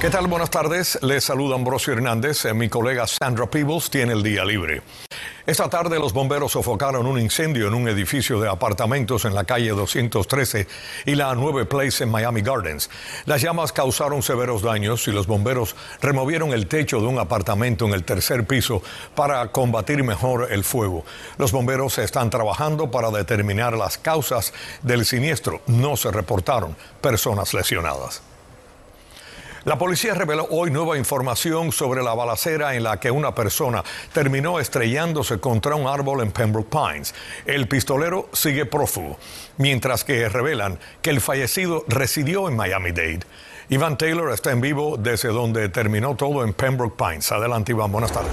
¿Qué tal? Buenas tardes. Les saluda Ambrosio Hernández. Mi colega Sandra Peebles tiene el día libre. Esta tarde los bomberos sofocaron un incendio en un edificio de apartamentos en la calle 213 y la 9 Place en Miami Gardens. Las llamas causaron severos daños y los bomberos removieron el techo de un apartamento en el tercer piso para combatir mejor el fuego. Los bomberos están trabajando para determinar las causas del siniestro. No se reportaron personas lesionadas. La policía reveló hoy nueva información sobre la balacera en la que una persona terminó estrellándose contra un árbol en Pembroke Pines. El pistolero sigue prófugo, mientras que revelan que el fallecido residió en Miami-Dade. Iván Taylor está en vivo desde donde terminó todo en Pembroke Pines. Adelante, Iván. Buenas tardes.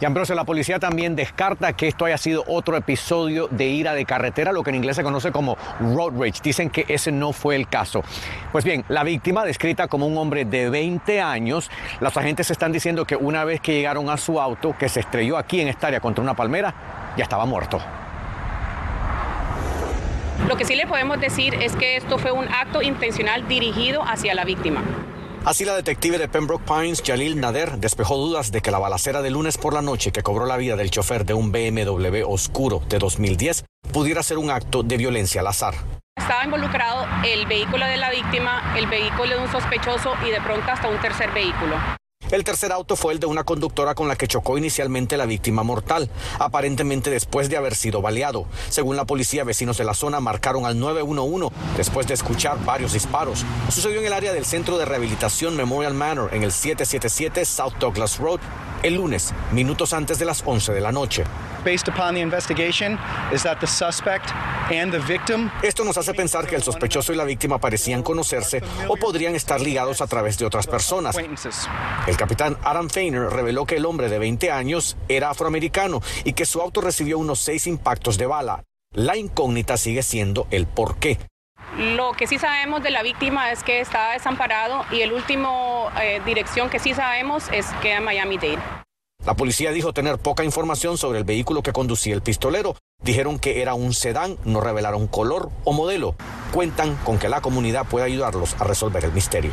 Y Ambrosio, la policía también descarta que esto haya sido otro episodio de ira de carretera, lo que en inglés se conoce como road rage. Dicen que ese no fue el caso. Pues bien, la víctima, descrita como un hombre de 20 años, los agentes están diciendo que una vez que llegaron a su auto, que se estrelló aquí en esta área contra una palmera, ya estaba muerto. Lo que sí le podemos decir es que esto fue un acto intencional dirigido hacia la víctima. Así la detective de Pembroke Pines, Jalil Nader, despejó dudas de que la balacera de lunes por la noche que cobró la vida del chofer de un BMW oscuro de 2010 pudiera ser un acto de violencia al azar. Estaba involucrado el vehículo de la víctima, el vehículo de un sospechoso y de pronto hasta un tercer vehículo. El tercer auto fue el de una conductora con la que chocó inicialmente la víctima mortal, aparentemente después de haber sido baleado. Según la policía, vecinos de la zona marcaron al 911 después de escuchar varios disparos. Sucedió en el área del Centro de Rehabilitación Memorial Manor en el 777 South Douglas Road el lunes, minutos antes de las 11 de la noche. Esto nos hace pensar que el sospechoso y la víctima parecían conocerse o podrían estar ligados a través de otras personas. El capitán Adam Feiner reveló que el hombre de 20 años era afroamericano y que su auto recibió unos seis impactos de bala. La incógnita sigue siendo el por qué. Lo que sí sabemos de la víctima es que estaba desamparado y el último eh, dirección que sí sabemos es que en Miami-Dade. La policía dijo tener poca información sobre el vehículo que conducía el pistolero. Dijeron que era un sedán, no revelaron color o modelo. Cuentan con que la comunidad puede ayudarlos a resolver el misterio.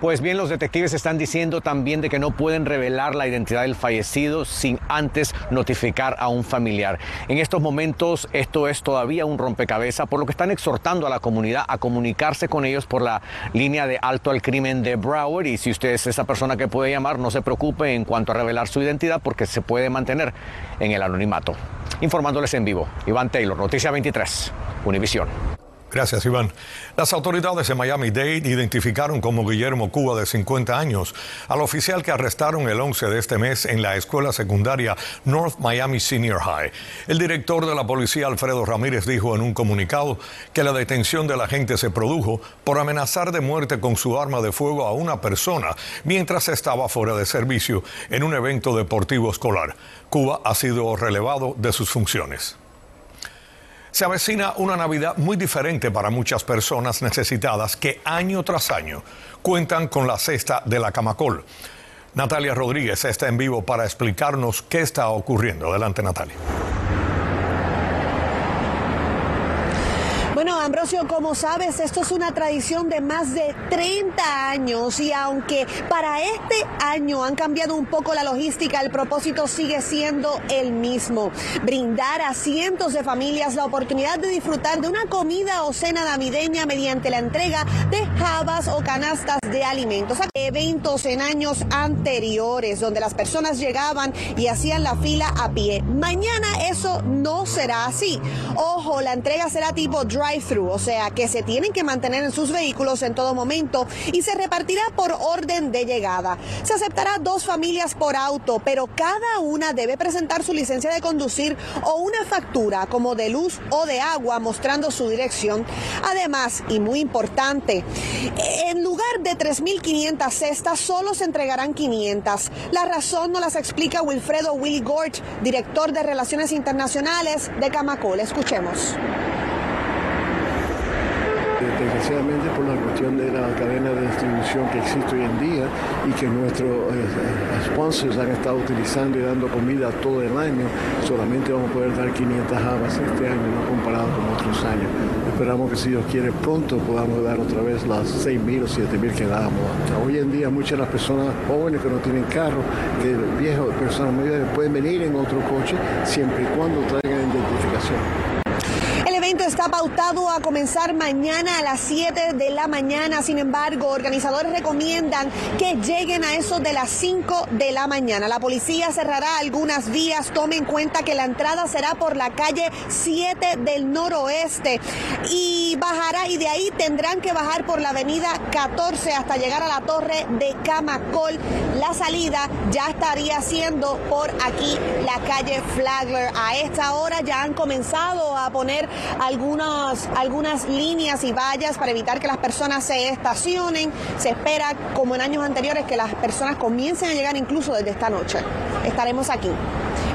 Pues bien, los detectives están diciendo también de que no pueden revelar la identidad del fallecido sin antes notificar a un familiar. En estos momentos esto es todavía un rompecabezas, por lo que están exhortando a la comunidad a comunicarse con ellos por la línea de alto al crimen de Broward y si usted es esa persona que puede llamar, no se preocupe en cuanto a revelar su identidad porque se puede mantener en el anonimato. Informándoles en vivo, Iván Taylor, Noticia 23, Univisión. Gracias, Iván. Las autoridades de Miami-Dade identificaron como Guillermo Cuba, de 50 años, al oficial que arrestaron el 11 de este mes en la escuela secundaria North Miami Senior High. El director de la policía, Alfredo Ramírez, dijo en un comunicado que la detención del agente se produjo por amenazar de muerte con su arma de fuego a una persona mientras estaba fuera de servicio en un evento deportivo escolar. Cuba ha sido relevado de sus funciones. Se avecina una Navidad muy diferente para muchas personas necesitadas que año tras año cuentan con la cesta de la Camacol. Natalia Rodríguez está en vivo para explicarnos qué está ocurriendo. Adelante, Natalia. Bueno, Como sabes, esto es una tradición de más de 30 años y aunque para este año han cambiado un poco la logística, el propósito sigue siendo el mismo, brindar a cientos de familias la oportunidad de disfrutar de una comida o cena navideña mediante la entrega de jabas o canastas de alimentos. Eventos en años anteriores donde las personas llegaban y hacían la fila a pie. Mañana no será así. Ojo, la entrega será tipo drive o sea que se tienen que mantener en sus vehículos en todo momento y se repartirá por orden de llegada. Se aceptará dos familias por auto, pero cada una debe presentar su licencia de conducir o una factura como de luz o de agua mostrando su dirección. Además, y muy importante, en lugar de 3.500 cestas, solo se entregarán 500. La razón no las explica Wilfredo Willy Gort, director de Relaciones Internacionales de Camacol. Escuchemos desgraciadamente por la cuestión de la cadena de distribución que existe hoy en día y que nuestro eh, sponsors han estado utilizando y dando comida todo el año, solamente vamos a poder dar 500 habas este año, no comparado con otros años. Esperamos que si Dios quiere pronto podamos dar otra vez las 6.000 o 7.000 que dábamos. Hoy en día muchas de las personas jóvenes que no tienen carro, que viejos, personas mayores pueden venir en otro coche siempre y cuando traigan identificación evento está pautado a comenzar mañana a las 7 de la mañana. Sin embargo, organizadores recomiendan que lleguen a eso de las 5 de la mañana. La policía cerrará algunas vías. Tome en cuenta que la entrada será por la calle 7 del noroeste y bajará y de ahí tendrán que bajar por la avenida 14 hasta llegar a la torre de Camacol. La salida ya estaría siendo por aquí la calle Flagler. A esta hora ya han comenzado a poner algunas, líneas y vallas para evitar que las personas se estacionen. Se espera, como en años anteriores, que las personas comiencen a llegar incluso desde esta noche. Estaremos aquí.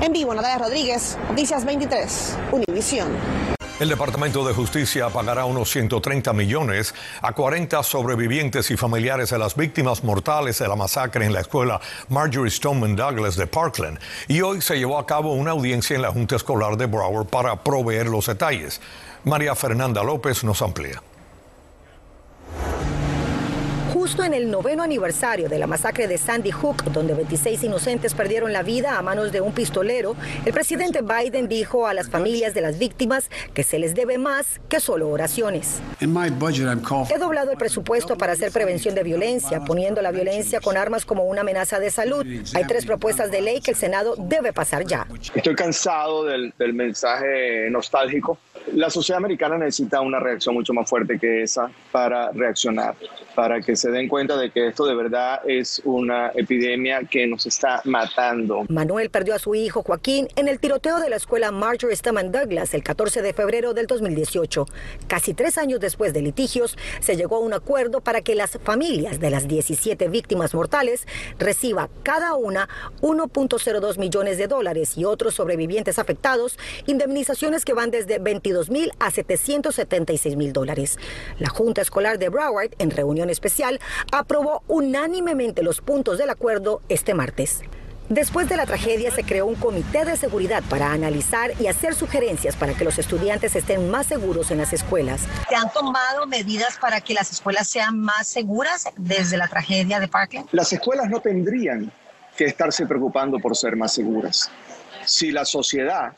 En vivo, Natalia Rodríguez, Noticias 23, Univisión. El Departamento de Justicia pagará unos 130 millones a 40 sobrevivientes y familiares de las víctimas mortales de la masacre en la escuela Marjorie Stoneman Douglas de Parkland. Y hoy se llevó a cabo una audiencia en la Junta Escolar de Broward para proveer los detalles. María Fernanda López nos amplía. Justo en el noveno aniversario de la masacre de Sandy Hook, donde 26 inocentes perdieron la vida a manos de un pistolero, el presidente Biden dijo a las familias de las víctimas que se les debe más que solo oraciones. He doblado el presupuesto para hacer prevención de violencia, poniendo la violencia con armas como una amenaza de salud. Hay tres propuestas de ley que el Senado debe pasar ya. Estoy cansado del, del mensaje nostálgico. La sociedad americana necesita una reacción mucho más fuerte que esa para reaccionar, para que se den cuenta de que esto de verdad es una epidemia que nos está matando. Manuel perdió a su hijo Joaquín en el tiroteo de la escuela Marjorie Stoneman Douglas el 14 de febrero del 2018. Casi tres años después de litigios, se llegó a un acuerdo para que las familias de las 17 víctimas mortales reciba cada una 1.02 millones de dólares y otros sobrevivientes afectados indemnizaciones que van desde 22 mil a 776 mil dólares. La Junta Escolar de Broward, en reunión especial, aprobó unánimemente los puntos del acuerdo este martes. Después de la tragedia se creó un comité de seguridad para analizar y hacer sugerencias para que los estudiantes estén más seguros en las escuelas. ¿Se han tomado medidas para que las escuelas sean más seguras desde la tragedia de Parkland? Las escuelas no tendrían que estarse preocupando por ser más seguras. Si la sociedad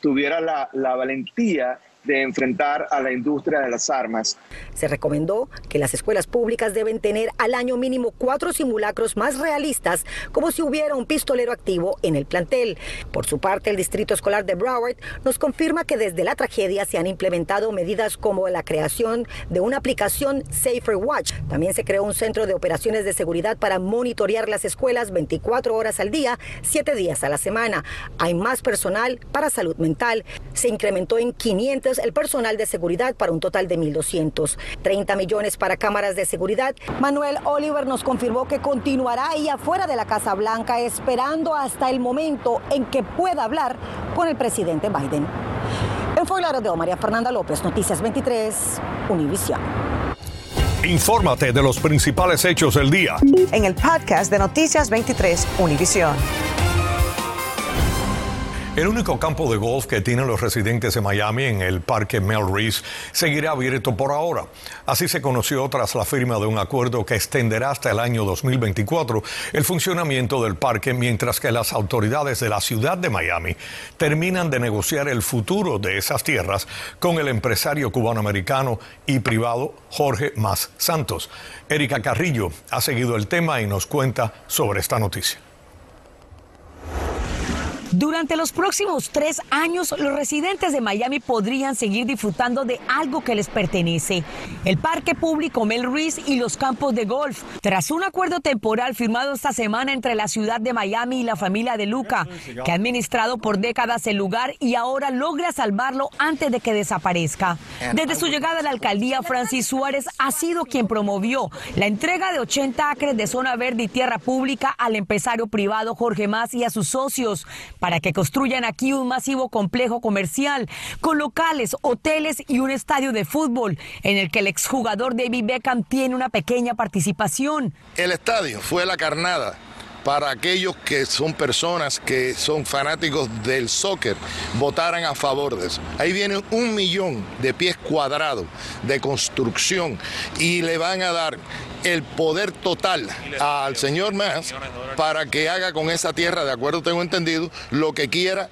tuviera la, la valentía de enfrentar a la industria de las armas. Se recomendó que las escuelas públicas deben tener al año mínimo cuatro simulacros más realistas, como si hubiera un pistolero activo en el plantel. Por su parte, el Distrito Escolar de Broward nos confirma que desde la tragedia se han implementado medidas como la creación de una aplicación Safer Watch. También se creó un centro de operaciones de seguridad para monitorear las escuelas 24 horas al día, 7 días a la semana. Hay más personal para salud mental. Se incrementó en 500 el personal de seguridad para un total de 1.200. 30 millones para cámaras de seguridad. Manuel Oliver nos confirmó que continuará ahí afuera de la Casa Blanca esperando hasta el momento en que pueda hablar con el presidente Biden. En Fort Lauderdale, María Fernanda López, Noticias 23, Univisión. Infórmate de los principales hechos del día. En el podcast de Noticias 23, Univisión. El único campo de golf que tienen los residentes de Miami en el Parque Melrose seguirá abierto por ahora. Así se conoció tras la firma de un acuerdo que extenderá hasta el año 2024 el funcionamiento del parque mientras que las autoridades de la ciudad de Miami terminan de negociar el futuro de esas tierras con el empresario cubano-americano y privado Jorge Más Santos. Erika Carrillo ha seguido el tema y nos cuenta sobre esta noticia. Durante los próximos tres años, los residentes de Miami podrían seguir disfrutando de algo que les pertenece, el parque público Mel Reese y los campos de golf. Tras un acuerdo temporal firmado esta semana entre la ciudad de Miami y la familia de Luca, que ha administrado por décadas el lugar y ahora logra salvarlo antes de que desaparezca. Desde su llegada a la alcaldía, Francis Suárez ha sido quien promovió la entrega de 80 acres de zona verde y tierra pública al empresario privado Jorge Mas y a sus socios para que construyan aquí un masivo complejo comercial con locales, hoteles y un estadio de fútbol en el que el exjugador David Beckham tiene una pequeña participación. El estadio fue la carnada para aquellos que son personas que son fanáticos del soccer, votaran a favor de eso. Ahí viene un millón de pies cuadrados de construcción y le van a dar el poder total al señor Más para que haga con esa tierra, de acuerdo tengo entendido, lo que quiera.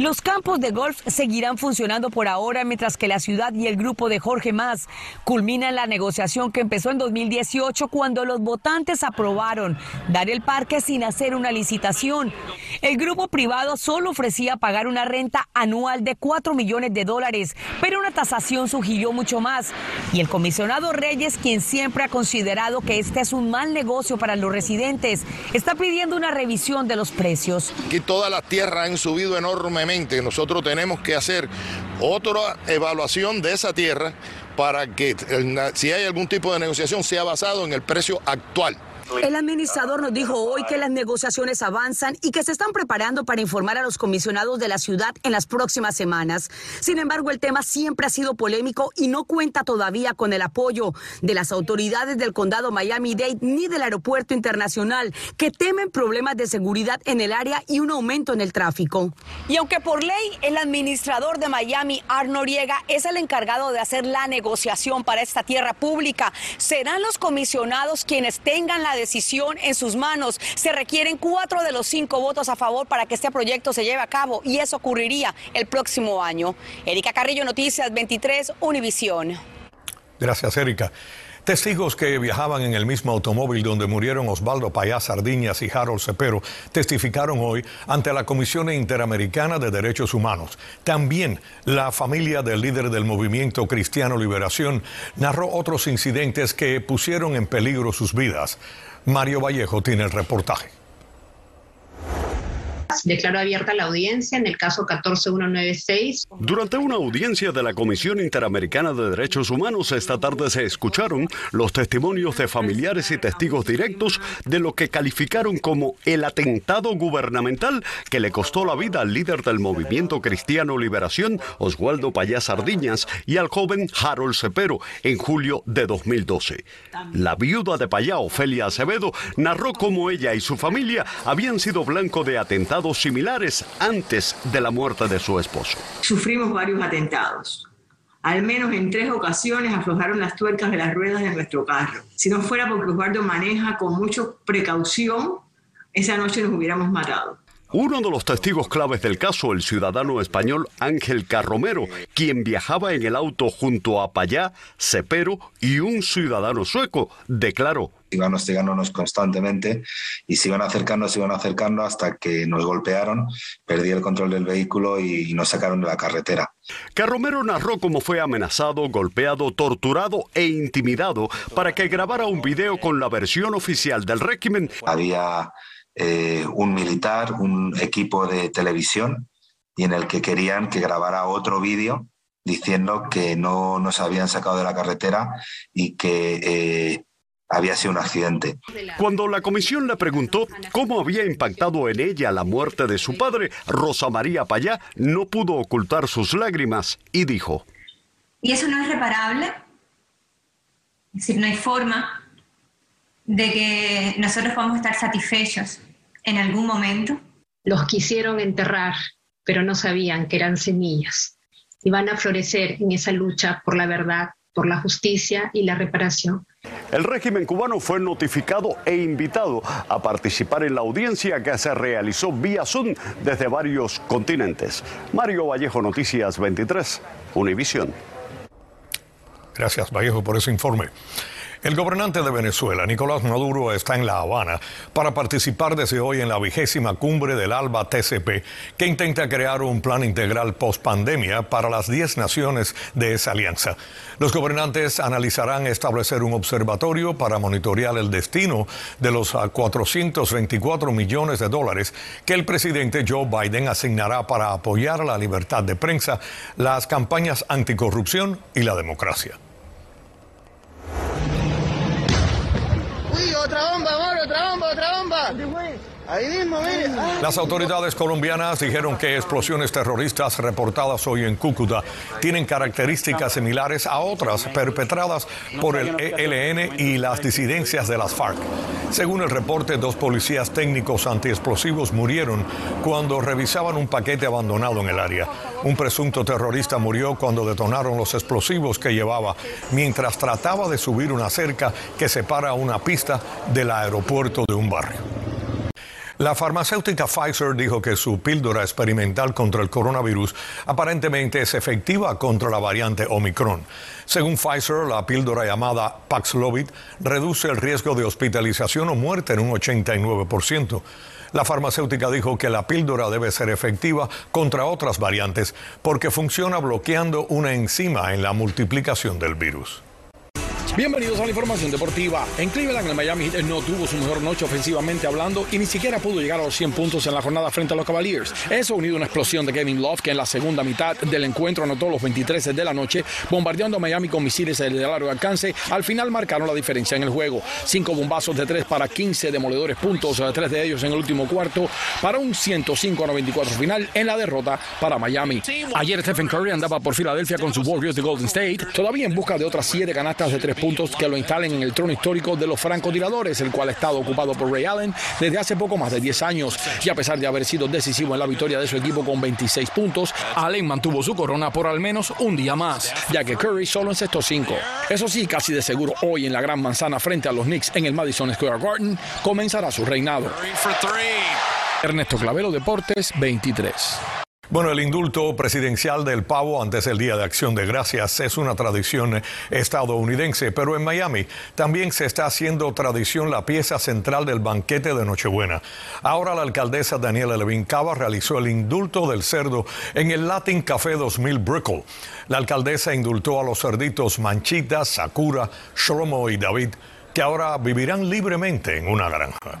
Los campos de golf seguirán funcionando por ahora mientras que la ciudad y el grupo de Jorge Más culminan la negociación que empezó en 2018 cuando los votantes aprobaron dar el parque sin hacer una licitación. El grupo privado solo ofrecía pagar una renta anual de 4 millones de dólares, pero una tasación sugirió mucho más. Y el comisionado Reyes, quien siempre ha considerado que este es un mal negocio para los residentes, está pidiendo una revisión de los precios. Aquí todas las tierras han subido enormemente nosotros tenemos que hacer otra evaluación de esa tierra para que si hay algún tipo de negociación sea basado en el precio actual. El administrador nos dijo hoy que las negociaciones avanzan y que se están preparando para informar a los comisionados de la ciudad en las próximas semanas. Sin embargo, el tema siempre ha sido polémico y no cuenta todavía con el apoyo de las autoridades del condado Miami-Dade ni del aeropuerto internacional, que temen problemas de seguridad en el área y un aumento en el tráfico. Y aunque por ley el administrador de Miami, Arno Noriega, es el encargado de hacer la negociación para esta tierra pública, serán los comisionados quienes tengan la decisión en sus manos. Se requieren cuatro de los cinco votos a favor para que este proyecto se lleve a cabo y eso ocurriría el próximo año. Erika Carrillo, Noticias 23, Univisión. Gracias, Erika. Testigos que viajaban en el mismo automóvil donde murieron Osvaldo Payá Sardiñas y Harold Cepero testificaron hoy ante la Comisión Interamericana de Derechos Humanos. También la familia del líder del movimiento Cristiano Liberación narró otros incidentes que pusieron en peligro sus vidas. Mario Vallejo tiene el reportaje. Declaró abierta la audiencia en el caso 14196. Durante una audiencia de la Comisión Interamericana de Derechos Humanos esta tarde se escucharon los testimonios de familiares y testigos directos de lo que calificaron como el atentado gubernamental que le costó la vida al líder del movimiento Cristiano Liberación, Oswaldo Payá Sardiñas, y al joven Harold Cepero en julio de 2012. La viuda de Payá, Ofelia Acevedo, narró cómo ella y su familia habían sido blanco de atentados similares antes de la muerte de su esposo. Sufrimos varios atentados. Al menos en tres ocasiones aflojaron las tuercas de las ruedas de nuestro carro. Si no fuera porque Osvaldo maneja con mucha precaución, esa noche nos hubiéramos matado. Uno de los testigos claves del caso, el ciudadano español Ángel Carromero, quien viajaba en el auto junto a Payá, Cepero y un ciudadano sueco, declaró. Iban hostigándonos constantemente y se iban acercando, se iban acercando hasta que nos golpearon, perdí el control del vehículo y nos sacaron de la carretera. Carromero narró cómo fue amenazado, golpeado, torturado e intimidado para que grabara un video con la versión oficial del régimen. Había eh, un militar, un equipo de televisión, y en el que querían que grabara otro vídeo diciendo que no nos habían sacado de la carretera y que eh, había sido un accidente. Cuando la comisión le preguntó cómo había impactado en ella la muerte de su padre, Rosa María Payá no pudo ocultar sus lágrimas y dijo: ¿Y eso no es reparable? Es decir, no hay forma de que nosotros podamos estar satisfechos en algún momento. Los quisieron enterrar, pero no sabían que eran semillas y van a florecer en esa lucha por la verdad, por la justicia y la reparación. El régimen cubano fue notificado e invitado a participar en la audiencia que se realizó vía Zoom desde varios continentes. Mario Vallejo, Noticias 23, Univisión. Gracias, Vallejo, por ese informe. El gobernante de Venezuela, Nicolás Maduro, está en La Habana para participar desde hoy en la vigésima cumbre del ALBA TCP, que intenta crear un plan integral post-pandemia para las 10 naciones de esa alianza. Los gobernantes analizarán establecer un observatorio para monitorear el destino de los 424 millones de dólares que el presidente Joe Biden asignará para apoyar la libertad de prensa, las campañas anticorrupción y la democracia. Otra bomba, otra bomba, otra bomba. Las autoridades colombianas dijeron que explosiones terroristas reportadas hoy en Cúcuta tienen características similares a otras perpetradas por el ELN y las disidencias de las FARC. Según el reporte, dos policías técnicos antiexplosivos murieron cuando revisaban un paquete abandonado en el área. Un presunto terrorista murió cuando detonaron los explosivos que llevaba mientras trataba de subir una cerca que separa una pista del aeropuerto de un barrio. La farmacéutica Pfizer dijo que su píldora experimental contra el coronavirus aparentemente es efectiva contra la variante Omicron. Según Pfizer, la píldora llamada Paxlovid reduce el riesgo de hospitalización o muerte en un 89%. La farmacéutica dijo que la píldora debe ser efectiva contra otras variantes porque funciona bloqueando una enzima en la multiplicación del virus. Bienvenidos a la información deportiva. En Cleveland, el Miami Heat no tuvo su mejor noche ofensivamente hablando y ni siquiera pudo llegar a los 100 puntos en la jornada frente a los Cavaliers. Eso unido a una explosión de Kevin Love que en la segunda mitad del encuentro anotó los 23 de la noche, bombardeando a Miami con misiles de largo alcance. Al final marcaron la diferencia en el juego. Cinco bombazos de tres para 15 demoledores puntos, tres de ellos en el último cuarto, para un 105 a 94 final en la derrota para Miami. Ayer Stephen Curry andaba por Filadelfia con sus Warriors de Golden State, todavía en busca de otras siete canastas de tres puntos que lo instalen en el trono histórico de los francotiradores, el cual ha estado ocupado por Ray Allen desde hace poco más de 10 años. Y a pesar de haber sido decisivo en la victoria de su equipo con 26 puntos, Allen mantuvo su corona por al menos un día más, ya que Curry solo encestó 5. Eso sí, casi de seguro hoy en la Gran Manzana frente a los Knicks en el Madison Square Garden comenzará su reinado. Ernesto Clavelo Deportes 23. Bueno, el indulto presidencial del pavo antes del Día de Acción de Gracias es una tradición estadounidense, pero en Miami también se está haciendo tradición la pieza central del banquete de Nochebuena. Ahora la alcaldesa Daniela Levin Cava realizó el indulto del cerdo en el Latin Café 2000 Brickell. La alcaldesa indultó a los cerditos Manchita, Sakura, Shlomo y David, que ahora vivirán libremente en una granja.